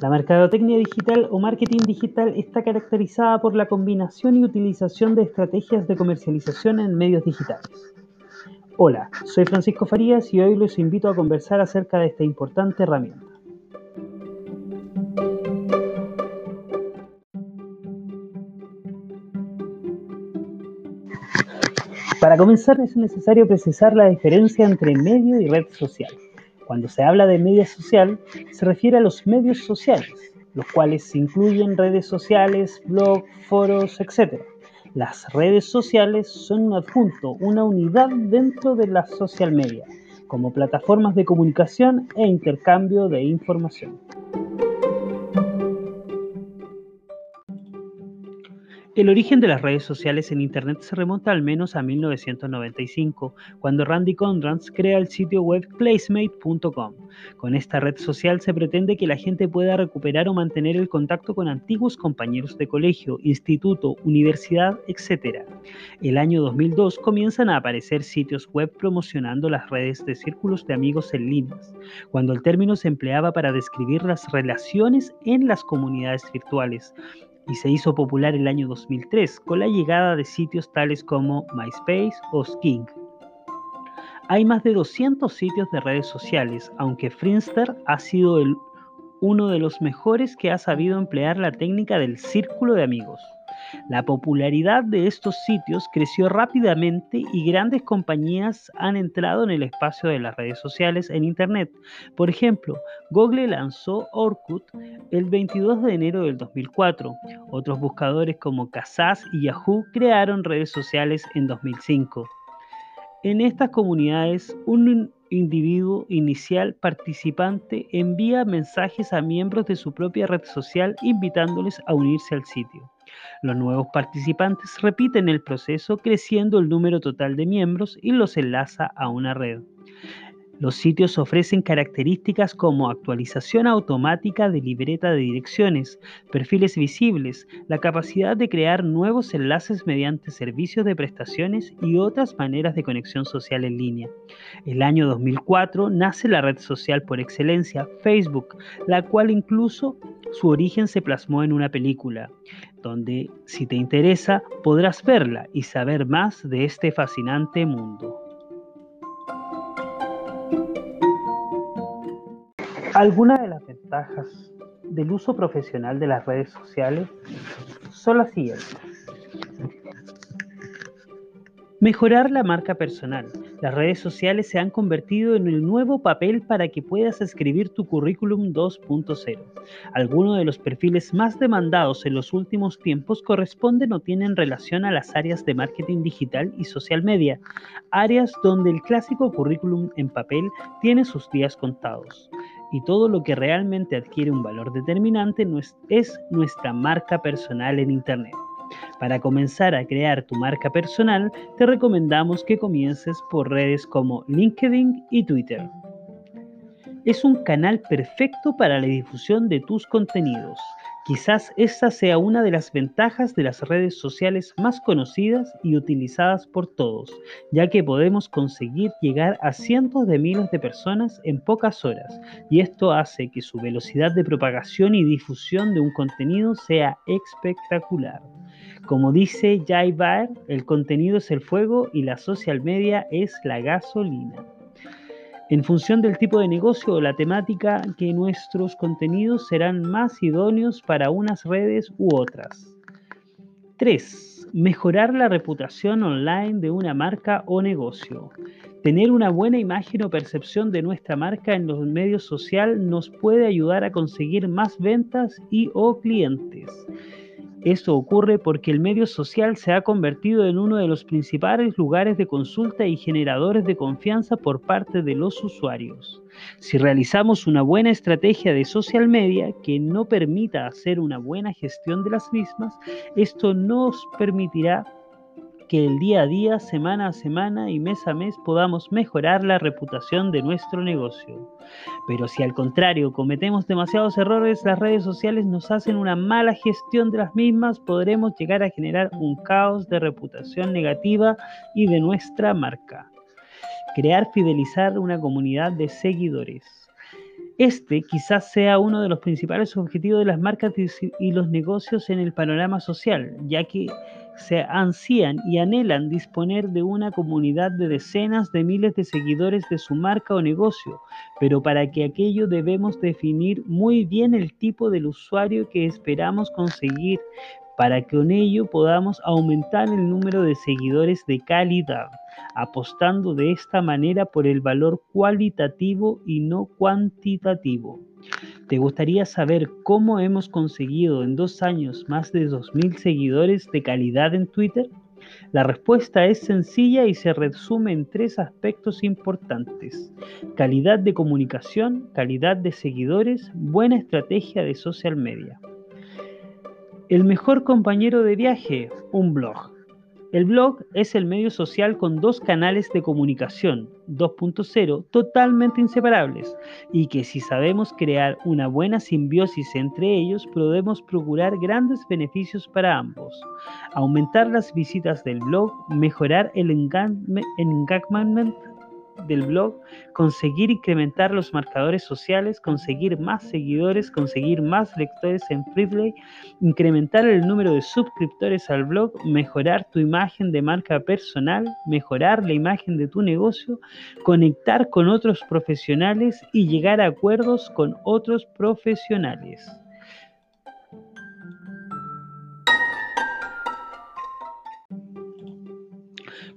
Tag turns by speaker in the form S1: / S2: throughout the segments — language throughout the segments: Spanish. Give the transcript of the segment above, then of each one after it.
S1: La mercadotecnia digital o marketing digital está caracterizada por la combinación y utilización de estrategias de comercialización en medios digitales. Hola, soy Francisco Farías y hoy los invito a conversar acerca de esta importante herramienta. Para comenzar es necesario precisar la diferencia entre medio y red social. Cuando se habla de media social, se refiere a los medios sociales, los cuales incluyen redes sociales, blogs, foros, etc. Las redes sociales son un adjunto, una unidad dentro de la social media, como plataformas de comunicación e intercambio de información. El origen de las redes sociales en Internet se remonta al menos a 1995, cuando Randy Condrans crea el sitio web placemate.com. Con esta red social se pretende que la gente pueda recuperar o mantener el contacto con antiguos compañeros de colegio, instituto, universidad, etc. El año 2002 comienzan a aparecer sitios web promocionando las redes de círculos de amigos en línea, cuando el término se empleaba para describir las relaciones en las comunidades virtuales y se hizo popular el año 2003 con la llegada de sitios tales como MySpace o Skink. Hay más de 200 sitios de redes sociales, aunque Friendster ha sido uno de los mejores que ha sabido emplear la técnica del círculo de amigos. La popularidad de estos sitios creció rápidamente y grandes compañías han entrado en el espacio de las redes sociales en Internet. Por ejemplo, Google lanzó Orkut el 22 de enero del 2004. Otros buscadores como Kazaa y Yahoo crearon redes sociales en 2005. En estas comunidades, un individuo inicial participante envía mensajes a miembros de su propia red social invitándoles a unirse al sitio. Los nuevos participantes repiten el proceso creciendo el número total de miembros y los enlaza a una red. Los sitios ofrecen características como actualización automática de libreta de direcciones, perfiles visibles, la capacidad de crear nuevos enlaces mediante servicios de prestaciones y otras maneras de conexión social en línea. El año 2004 nace la red social por excelencia, Facebook, la cual incluso su origen se plasmó en una película, donde si te interesa podrás verla y saber más de este fascinante mundo. Algunas de las ventajas del uso profesional de las redes sociales son las siguientes. Mejorar la marca personal. Las redes sociales se han convertido en el nuevo papel para que puedas escribir tu currículum 2.0. Algunos de los perfiles más demandados en los últimos tiempos corresponden o tienen relación a las áreas de marketing digital y social media, áreas donde el clásico currículum en papel tiene sus días contados y todo lo que realmente adquiere un valor determinante es nuestra marca personal en Internet. Para comenzar a crear tu marca personal, te recomendamos que comiences por redes como LinkedIn y Twitter. Es un canal perfecto para la difusión de tus contenidos. Quizás esta sea una de las ventajas de las redes sociales más conocidas y utilizadas por todos, ya que podemos conseguir llegar a cientos de miles de personas en pocas horas, y esto hace que su velocidad de propagación y difusión de un contenido sea espectacular. Como dice Jay Baer, el contenido es el fuego y la social media es la gasolina en función del tipo de negocio o la temática que nuestros contenidos serán más idóneos para unas redes u otras. 3. Mejorar la reputación online de una marca o negocio. Tener una buena imagen o percepción de nuestra marca en los medios sociales nos puede ayudar a conseguir más ventas y o clientes. Esto ocurre porque el medio social se ha convertido en uno de los principales lugares de consulta y generadores de confianza por parte de los usuarios. Si realizamos una buena estrategia de social media que no permita hacer una buena gestión de las mismas, esto nos permitirá que el día a día, semana a semana y mes a mes podamos mejorar la reputación de nuestro negocio. Pero si al contrario cometemos demasiados errores, las redes sociales nos hacen una mala gestión de las mismas, podremos llegar a generar un caos de reputación negativa y de nuestra marca. Crear, fidelizar una comunidad de seguidores. Este quizás sea uno de los principales objetivos de las marcas y los negocios en el panorama social, ya que se ansían y anhelan disponer de una comunidad de decenas de miles de seguidores de su marca o negocio, pero para que aquello debemos definir muy bien el tipo del usuario que esperamos conseguir, para que con ello podamos aumentar el número de seguidores de calidad, apostando de esta manera por el valor cualitativo y no cuantitativo. ¿Te gustaría saber cómo hemos conseguido en dos años más de 2.000 seguidores de calidad en Twitter? La respuesta es sencilla y se resume en tres aspectos importantes. Calidad de comunicación, calidad de seguidores, buena estrategia de social media. El mejor compañero de viaje, un blog. El blog es el medio social con dos canales de comunicación 2.0 totalmente inseparables y que si sabemos crear una buena simbiosis entre ellos podemos procurar grandes beneficios para ambos. Aumentar las visitas del blog, mejorar el engagement del blog, conseguir incrementar los marcadores sociales, conseguir más seguidores, conseguir más lectores en Freeplay, incrementar el número de suscriptores al blog, mejorar tu imagen de marca personal, mejorar la imagen de tu negocio, conectar con otros profesionales y llegar a acuerdos con otros profesionales.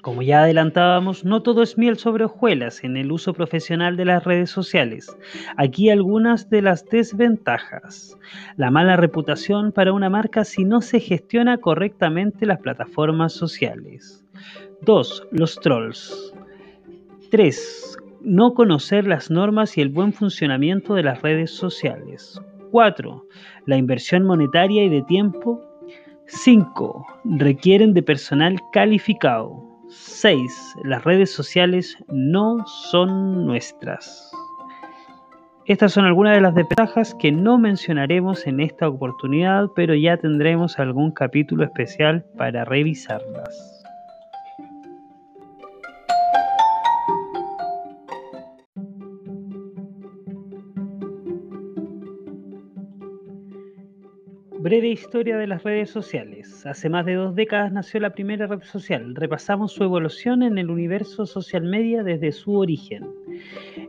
S1: Como ya adelantábamos, no todo es miel sobre hojuelas en el uso profesional de las redes sociales. Aquí algunas de las desventajas. La mala reputación para una marca si no se gestiona correctamente las plataformas sociales. 2. Los trolls. 3. No conocer las normas y el buen funcionamiento de las redes sociales. 4. La inversión monetaria y de tiempo 5. Requieren de personal calificado. 6. Las redes sociales no son nuestras. Estas son algunas de las desventajas que no mencionaremos en esta oportunidad, pero ya tendremos algún capítulo especial para revisarlas. Breve historia de las redes sociales. Hace más de dos décadas nació la primera red social. Repasamos su evolución en el universo social media desde su origen.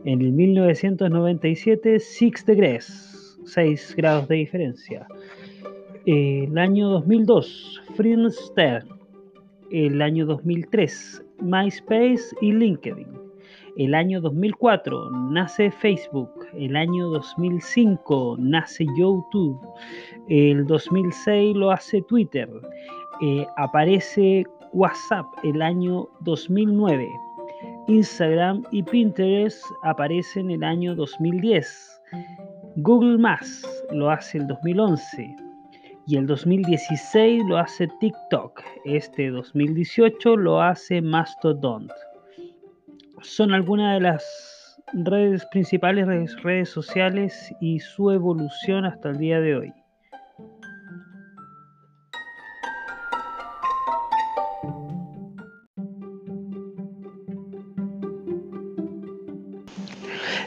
S1: En el 1997, Six Degrees, 6 grados de diferencia. El año 2002, Friendster. El año 2003, MySpace y LinkedIn. El año 2004 nace Facebook, el año 2005 nace YouTube, el 2006 lo hace Twitter, eh, aparece WhatsApp el año 2009, Instagram y Pinterest aparecen el año 2010, Google Más lo hace el 2011 y el 2016 lo hace TikTok, este 2018 lo hace Mastodon son algunas de las redes principales redes sociales y su evolución hasta el día de hoy.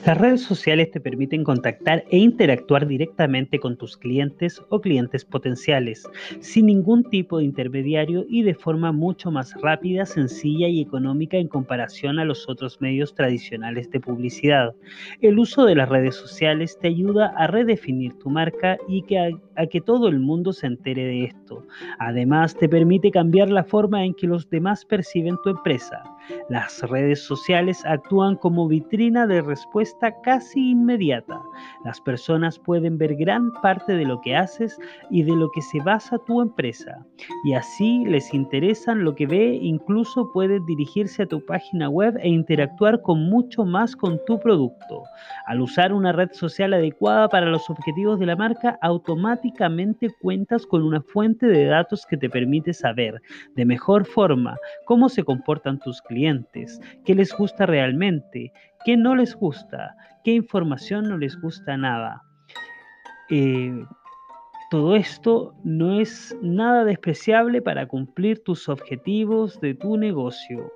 S1: Las redes sociales te permiten contactar e interactuar directamente con tus clientes o clientes potenciales, sin ningún tipo de intermediario y de forma mucho más rápida, sencilla y económica en comparación a los otros medios tradicionales de publicidad. El uso de las redes sociales te ayuda a redefinir tu marca y a, que todo el mundo se entere de esto. Además, te permite cambiar la forma en que los demás perciben tu empresa. Las redes sociales actúan como vitrina de respuesta casi inmediata. Las personas pueden ver gran parte de lo que haces y de lo que se basa tu empresa. Y así les interesan lo que ve, incluso pueden dirigirse a tu página web e interactuar con mucho más con tu producto. Al usar una red social adecuada para los objetivos de la marca, automáticamente cuentas con una fuente de datos que te permite saber de mejor forma cómo se comportan tus clientes clientes, qué les gusta realmente, qué no les gusta, qué información no les gusta nada. Eh, todo esto no es nada despreciable para cumplir tus objetivos de tu negocio.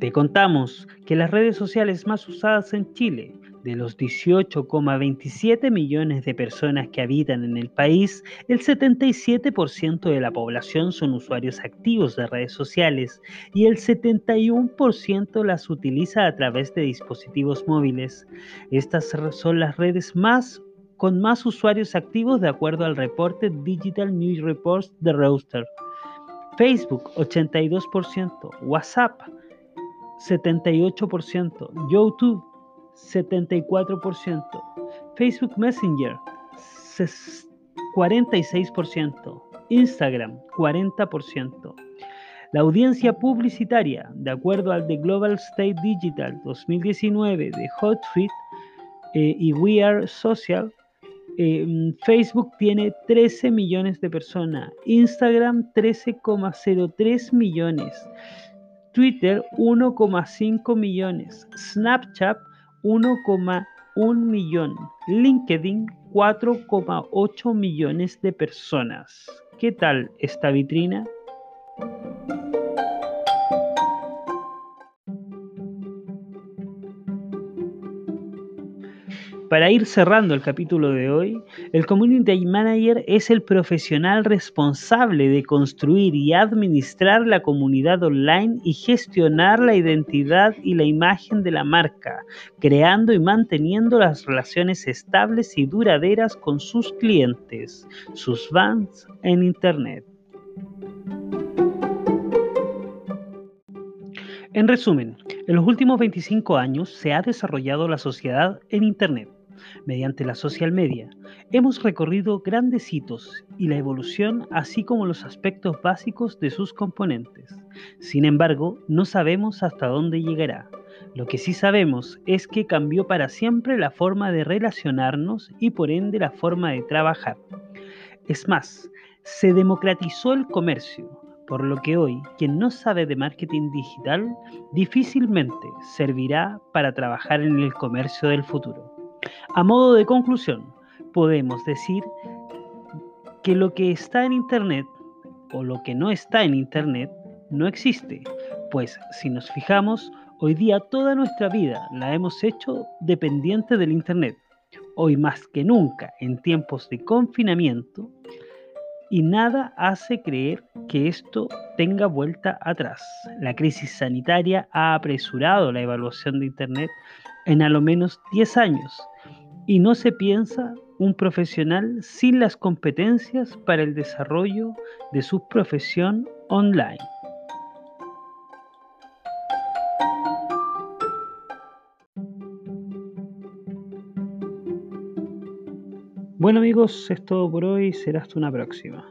S1: Te contamos que las redes sociales más usadas en Chile de los 18,27 millones de personas que habitan en el país, el 77% de la población son usuarios activos de redes sociales y el 71% las utiliza a través de dispositivos móviles. Estas son las redes más con más usuarios activos de acuerdo al reporte Digital News Reports de Reuters. Facebook 82%, WhatsApp 78%, YouTube 74%, Facebook Messenger 46%, Instagram 40%. La audiencia publicitaria, de acuerdo al The Global State Digital 2019 de Hotsuite eh, y We Are Social, eh, Facebook tiene 13 millones de personas, Instagram 13,03 millones, Twitter 1,5 millones, Snapchat 1,1 millón, LinkedIn 4,8 millones de personas. ¿Qué tal esta vitrina? Para ir cerrando el capítulo de hoy, el Community Manager es el profesional responsable de construir y administrar la comunidad online y gestionar la identidad y la imagen de la marca, creando y manteniendo las relaciones estables y duraderas con sus clientes, sus fans en Internet. En resumen, en los últimos 25 años se ha desarrollado la sociedad en Internet mediante la social media. Hemos recorrido grandes hitos y la evolución, así como los aspectos básicos de sus componentes. Sin embargo, no sabemos hasta dónde llegará. Lo que sí sabemos es que cambió para siempre la forma de relacionarnos y por ende la forma de trabajar. Es más, se democratizó el comercio, por lo que hoy quien no sabe de marketing digital difícilmente servirá para trabajar en el comercio del futuro. A modo de conclusión, podemos decir que lo que está en Internet o lo que no está en Internet no existe, pues si nos fijamos, hoy día toda nuestra vida la hemos hecho dependiente del Internet. Hoy más que nunca, en tiempos de confinamiento, y nada hace creer que esto tenga vuelta atrás. La crisis sanitaria ha apresurado la evaluación de Internet en a lo menos 10 años y no se piensa un profesional sin las competencias para el desarrollo de su profesión online. Bueno amigos, es todo por hoy, será hasta una próxima.